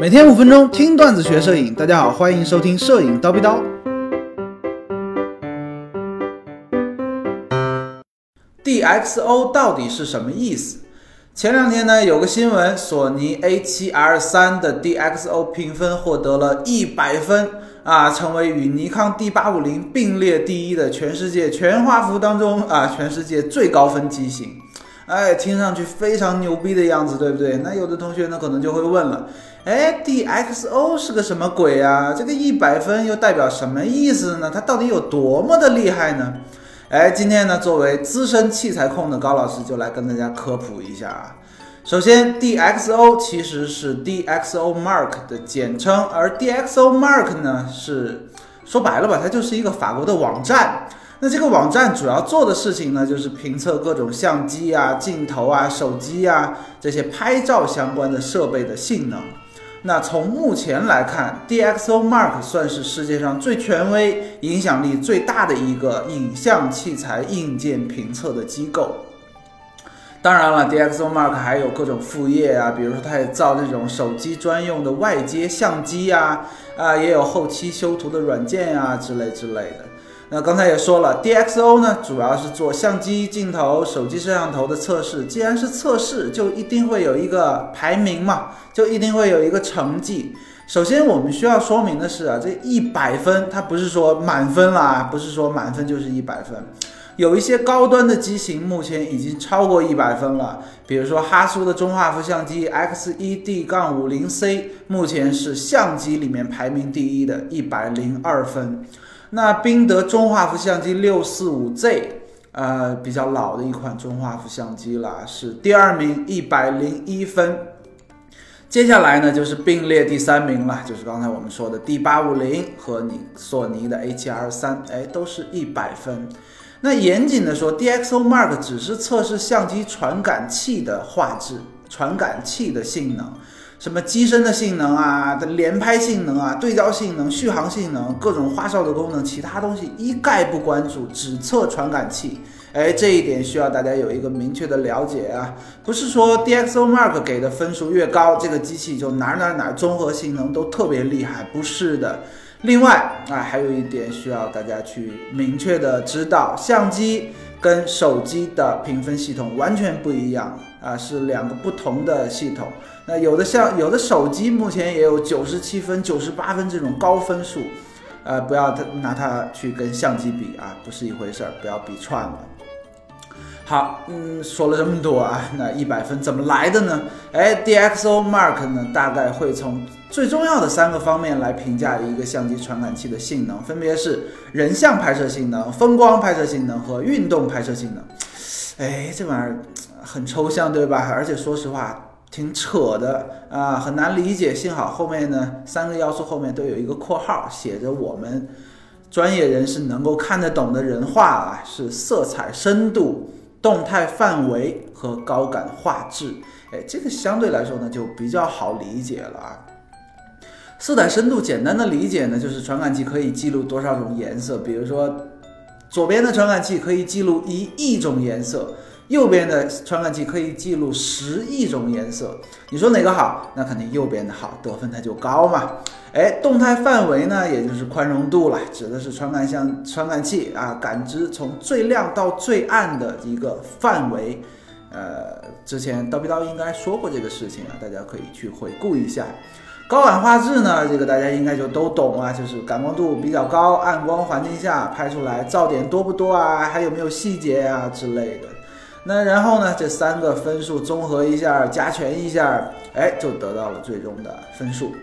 每天五分钟听段子学摄影，大家好，欢迎收听摄影叨逼叨。DXO 到底是什么意思？前两天呢，有个新闻，索尼 A7R3 的 DXO 评分获得了一百分啊，成为与尼康 D850 并列第一的全世界全画幅当中啊，全世界最高分机型。哎，听上去非常牛逼的样子，对不对？那有的同学呢，可能就会问了，哎，DXO 是个什么鬼啊？这个一百分又代表什么意思呢？它到底有多么的厉害呢？哎，今天呢，作为资深器材控的高老师就来跟大家科普一下啊。首先，DXO 其实是 DXO Mark 的简称，而 DXO Mark 呢，是说白了吧，它就是一个法国的网站。那这个网站主要做的事情呢，就是评测各种相机啊、镜头啊、手机啊这些拍照相关的设备的性能。那从目前来看，DXO Mark 算是世界上最权威、影响力最大的一个影像器材硬件评测的机构。当然了，DXO Mark 还有各种副业啊，比如说它也造这种手机专用的外接相机呀，啊，也有后期修图的软件呀之类之类的。那刚才也说了，DXO 呢主要是做相机镜头、手机摄像头的测试。既然是测试，就一定会有一个排名嘛，就一定会有一个成绩。首先我们需要说明的是啊，这一百分它不是说满分啦，不是说满分就是一百分。有一些高端的机型目前已经超过一百分了，比如说哈苏的中画幅相机 X1D-50C，目前是相机里面排名第一的，一百零二分。那宾得中画幅相机六四五 Z，呃，比较老的一款中画幅相机了，是第二名，一百零一分。接下来呢，就是并列第三名了，就是刚才我们说的 D 八五零和你索尼的 A 七 R 三，哎，都是一百分。那严谨的说，DXO Mark 只是测试相机传感器的画质、传感器的性能。什么机身的性能啊，的连拍性能啊，对焦性能、续航性能，各种花哨的功能，其他东西一概不关注，只测传感器。哎，这一点需要大家有一个明确的了解啊，不是说 DXO Mark 给的分数越高，这个机器就哪哪哪综合性能都特别厉害，不是的。另外啊，还有一点需要大家去明确的知道，相机跟手机的评分系统完全不一样啊，是两个不同的系统。那有的像有的手机目前也有九十七分、九十八分这种高分数，呃，不要拿它去跟相机比啊，不是一回事儿，不要比串了。好，嗯，说了这么多啊，那一百分怎么来的呢？哎，DXO Mark 呢，大概会从最重要的三个方面来评价一个相机传感器的性能，分别是人像拍摄性能、风光拍摄性能和运动拍摄性能。哎，这玩意儿很抽象，对吧？而且说实话。挺扯的啊，很难理解。幸好后面呢，三个要素后面都有一个括号，写着我们专业人士能够看得懂的人话啊，是色彩深度、动态范围和高感画质。哎，这个相对来说呢就比较好理解了啊。色彩深度简单的理解呢，就是传感器可以记录多少种颜色，比如说左边的传感器可以记录一亿种颜色。右边的传感器可以记录十亿种颜色，你说哪个好？那肯定右边的好，得分它就高嘛。哎，动态范围呢，也就是宽容度了，指的是传感像传感器啊，感知从最亮到最暗的一个范围。呃，之前刀逼刀应该说过这个事情啊，大家可以去回顾一下。高感画质呢，这个大家应该就都懂啊，就是感光度比较高，暗光环境下拍出来噪点多不多啊，还有没有细节啊之类的。那然后呢？这三个分数综合一下，加权一下，哎，就得到了最终的分数。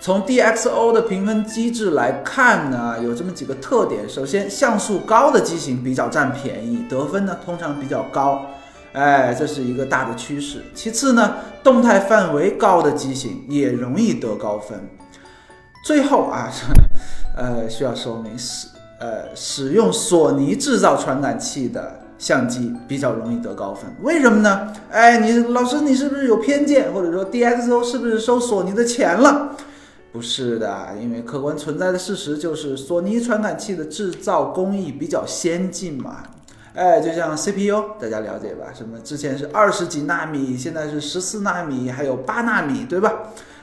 从 DXO 的评分机制来看呢，有这么几个特点：首先，像素高的机型比较占便宜，得分呢通常比较高，哎，这是一个大的趋势。其次呢，动态范围高的机型也容易得高分。最后啊，呃，需要说明使呃使用索尼制造传感器的。相机比较容易得高分，为什么呢？哎，你老师，你是不是有偏见？或者说 DXO 是不是收索尼的钱了？不是的，因为客观存在的事实就是索尼传感器的制造工艺比较先进嘛。哎，就像 CPU，大家了解吧？什么之前是二十几纳米，现在是十四纳米，还有八纳米，对吧？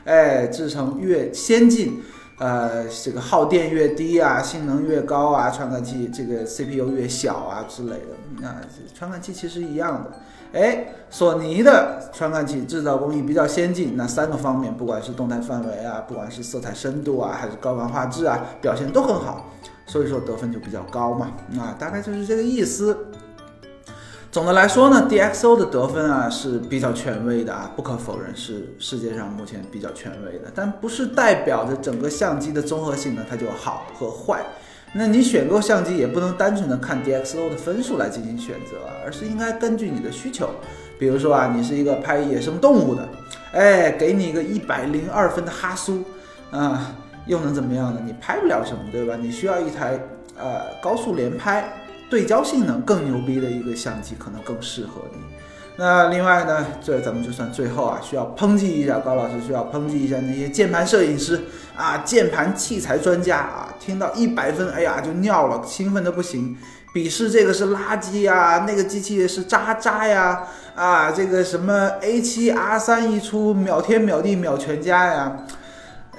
哎，制成越先进。呃，这个耗电越低啊，性能越高啊，传感器这个 CPU 越小啊之类的，啊，传感器其实一样的。哎，索尼的传感器制造工艺比较先进，那三个方面，不管是动态范围啊，不管是色彩深度啊，还是高感画质啊，表现都很好，所以说得分就比较高嘛，啊，大概就是这个意思。总的来说呢，DxO 的得分啊是比较权威的啊，不可否认是世界上目前比较权威的，但不是代表着整个相机的综合性呢它就好和坏。那你选购相机也不能单纯的看 DxO 的分数来进行选择，而是应该根据你的需求。比如说啊，你是一个拍野生动物的，哎，给你一个一百零二分的哈苏啊，又能怎么样呢？你拍不了什么，对吧？你需要一台呃高速连拍。对焦性能更牛逼的一个相机可能更适合你。那另外呢，这咱们就算最后啊，需要抨击一下高老师，需要抨击一下那些键盘摄影师啊，键盘器材专家啊，听到一百分，哎呀就尿了，兴奋的不行，鄙视这个是垃圾呀，那个机器是渣渣呀，啊，这个什么 A7 R3 一出，秒天秒地秒全家呀。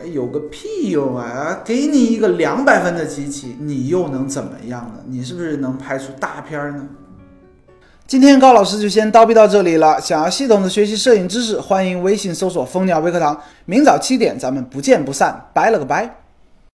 有个屁用啊！给你一个两百分的机器，你又能怎么样呢？你是不是能拍出大片呢？今天高老师就先叨逼到这里了。想要系统的学习摄影知识，欢迎微信搜索“蜂鸟微课堂”。明早七点，咱们不见不散。拜了个拜。